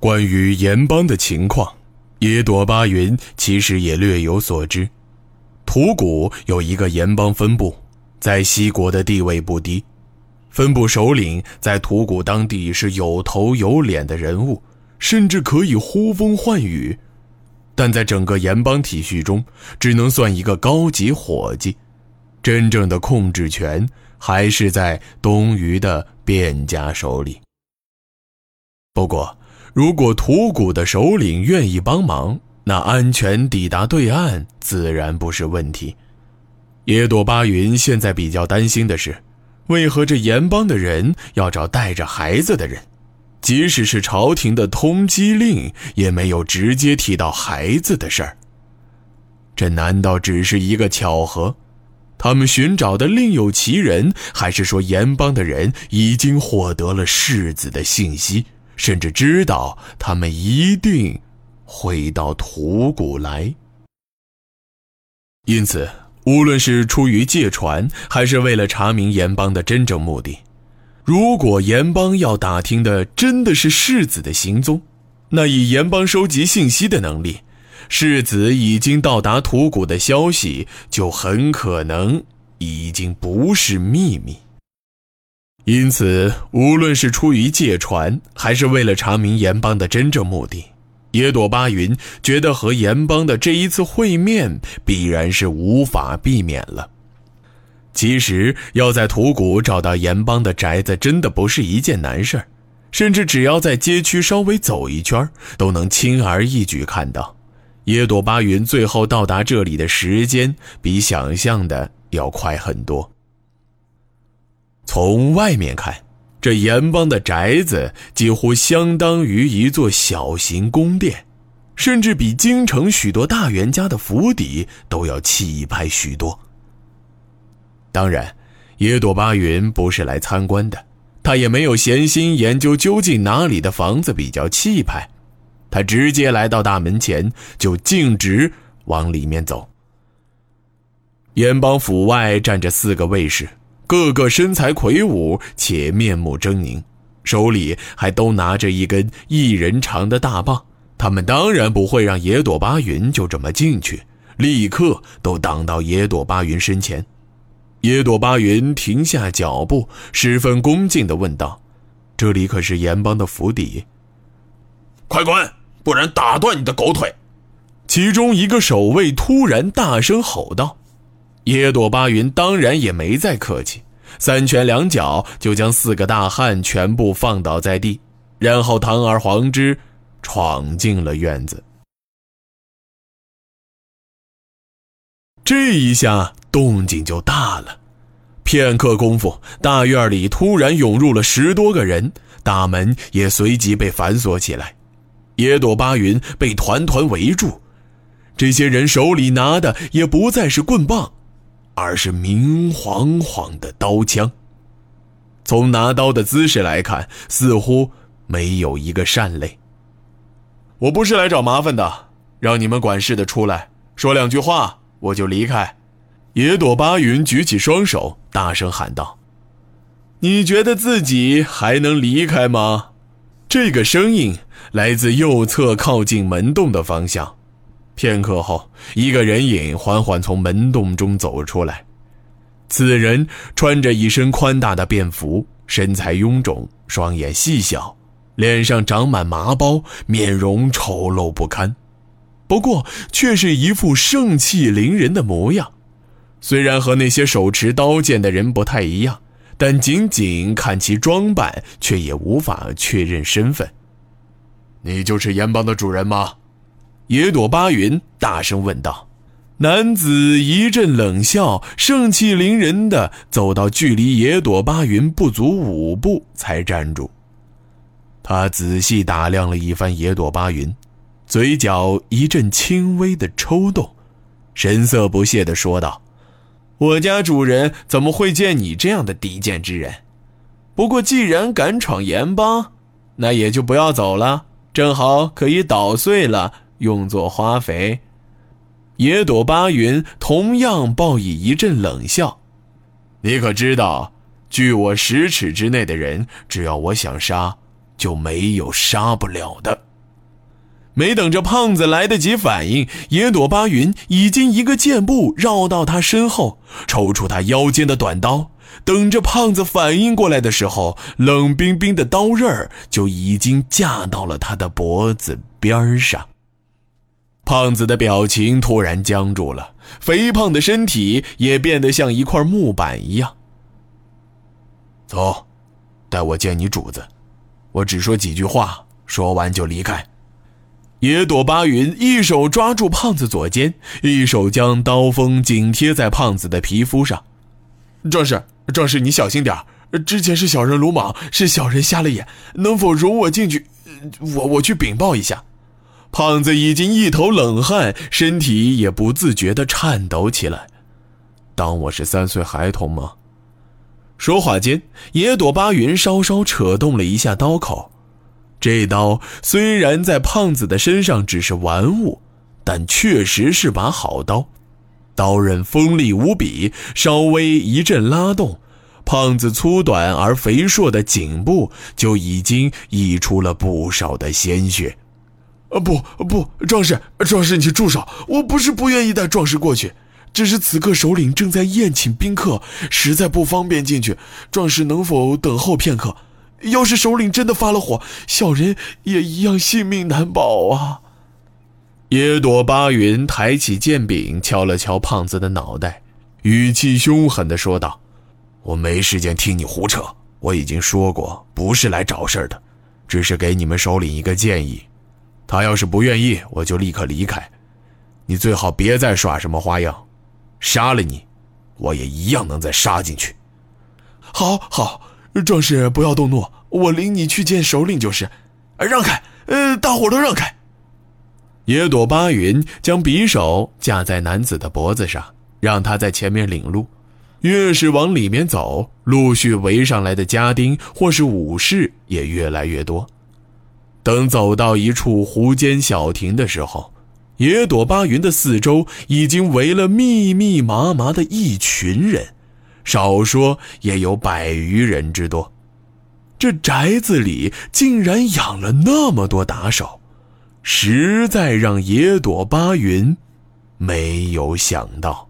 关于盐帮的情况，野朵巴云其实也略有所知。吐谷有一个盐帮分部，在西国的地位不低，分部首领在吐谷当地是有头有脸的人物，甚至可以呼风唤雨，但在整个盐帮体系中，只能算一个高级伙计，真正的控制权还是在东隅的卞家手里。不过，如果吐谷的首领愿意帮忙，那安全抵达对岸自然不是问题。野朵巴云现在比较担心的是，为何这盐帮的人要找带着孩子的人？即使是朝廷的通缉令，也没有直接提到孩子的事儿。这难道只是一个巧合？他们寻找的另有其人，还是说盐帮的人已经获得了世子的信息？甚至知道他们一定会到吐谷来，因此，无论是出于借船，还是为了查明盐帮的真正目的，如果盐帮要打听的真的是世子的行踪，那以盐帮收集信息的能力，世子已经到达吐谷的消息就很可能已经不是秘密。因此，无论是出于借船，还是为了查明盐帮的真正目的，野朵巴云觉得和盐帮的这一次会面必然是无法避免了。其实，要在土谷找到盐帮的宅子，真的不是一件难事，甚至只要在街区稍微走一圈，都能轻而易举看到。野朵巴云最后到达这里的时间，比想象的要快很多。从外面看，这盐帮的宅子几乎相当于一座小型宫殿，甚至比京城许多大员家的府邸都要气派许多。当然，野朵巴云不是来参观的，他也没有闲心研究究竟哪里的房子比较气派，他直接来到大门前，就径直往里面走。盐帮府外站着四个卫士。个个身材魁梧且面目狰狞，手里还都拿着一根一人长的大棒。他们当然不会让野朵巴云就这么进去，立刻都挡到野朵巴云身前。野朵巴云停下脚步，十分恭敬地问道：“这里可是盐帮的府邸？快滚，不然打断你的狗腿！”其中一个守卫突然大声吼道。野朵巴云当然也没再客气，三拳两脚就将四个大汉全部放倒在地，然后堂而皇之闯进了院子。这一下动静就大了，片刻功夫，大院里突然涌入了十多个人，大门也随即被反锁起来，野朵巴云被团团围住，这些人手里拿的也不再是棍棒。而是明晃晃的刀枪。从拿刀的姿势来看，似乎没有一个善类。我不是来找麻烦的，让你们管事的出来说两句话，我就离开。野朵巴云举起双手，大声喊道：“你觉得自己还能离开吗？”这个声音来自右侧靠近门洞的方向。片刻后，一个人影缓缓从门洞中走出来。此人穿着一身宽大的便服，身材臃肿，双眼细小，脸上长满麻包，面容丑陋不堪。不过，却是一副盛气凌人的模样。虽然和那些手持刀剑的人不太一样，但仅仅看其装扮，却也无法确认身份。你就是盐帮的主人吗？野朵巴云大声问道：“男子一阵冷笑，盛气凌人的走到距离野朵巴云不足五步，才站住。他仔细打量了一番野朵巴云，嘴角一阵轻微的抽动，神色不屑地说道：‘我家主人怎么会见你这样的低贱之人？不过既然敢闯盐帮，那也就不要走了，正好可以捣碎了。’”用作花肥，野朵巴云同样报以一阵冷笑。你可知道，距我十尺之内的人，只要我想杀，就没有杀不了的。没等着胖子来得及反应，野朵巴云已经一个箭步绕到他身后，抽出他腰间的短刀。等着胖子反应过来的时候，冷冰冰的刀刃儿就已经架到了他的脖子边上。胖子的表情突然僵住了，肥胖的身体也变得像一块木板一样。走，带我见你主子。我只说几句话，说完就离开。野朵巴云一手抓住胖子左肩，一手将刀锋紧贴在胖子的皮肤上。壮士，壮士，你小心点之前是小人鲁莽，是小人瞎了眼，能否容我进去？我我去禀报一下。胖子已经一头冷汗，身体也不自觉地颤抖起来。当我是三岁孩童吗？说话间，野朵巴云稍稍扯动了一下刀口。这刀虽然在胖子的身上只是玩物，但确实是把好刀，刀刃锋利无比，稍微一阵拉动，胖子粗短而肥硕的颈部就已经溢出了不少的鲜血。啊不不，壮士，壮士，你住手！我不是不愿意带壮士过去，只是此刻首领正在宴请宾客，实在不方便进去。壮士能否等候片刻？要是首领真的发了火，小人也一样性命难保啊！野朵巴云抬起剑柄，敲了敲胖子的脑袋，语气凶狠地说道：“我没时间听你胡扯。我已经说过，不是来找事的，只是给你们首领一个建议。他要是不愿意，我就立刻离开。你最好别再耍什么花样，杀了你，我也一样能再杀进去。”好好。壮士，不要动怒，我领你去见首领就是。让开，呃，大伙都让开。野朵巴云将匕首架在男子的脖子上，让他在前面领路。越是往里面走，陆续围上来的家丁或是武士也越来越多。等走到一处湖间小亭的时候，野朵巴云的四周已经围了密密麻麻的一群人。少说也有百余人之多，这宅子里竟然养了那么多打手，实在让野朵巴云没有想到。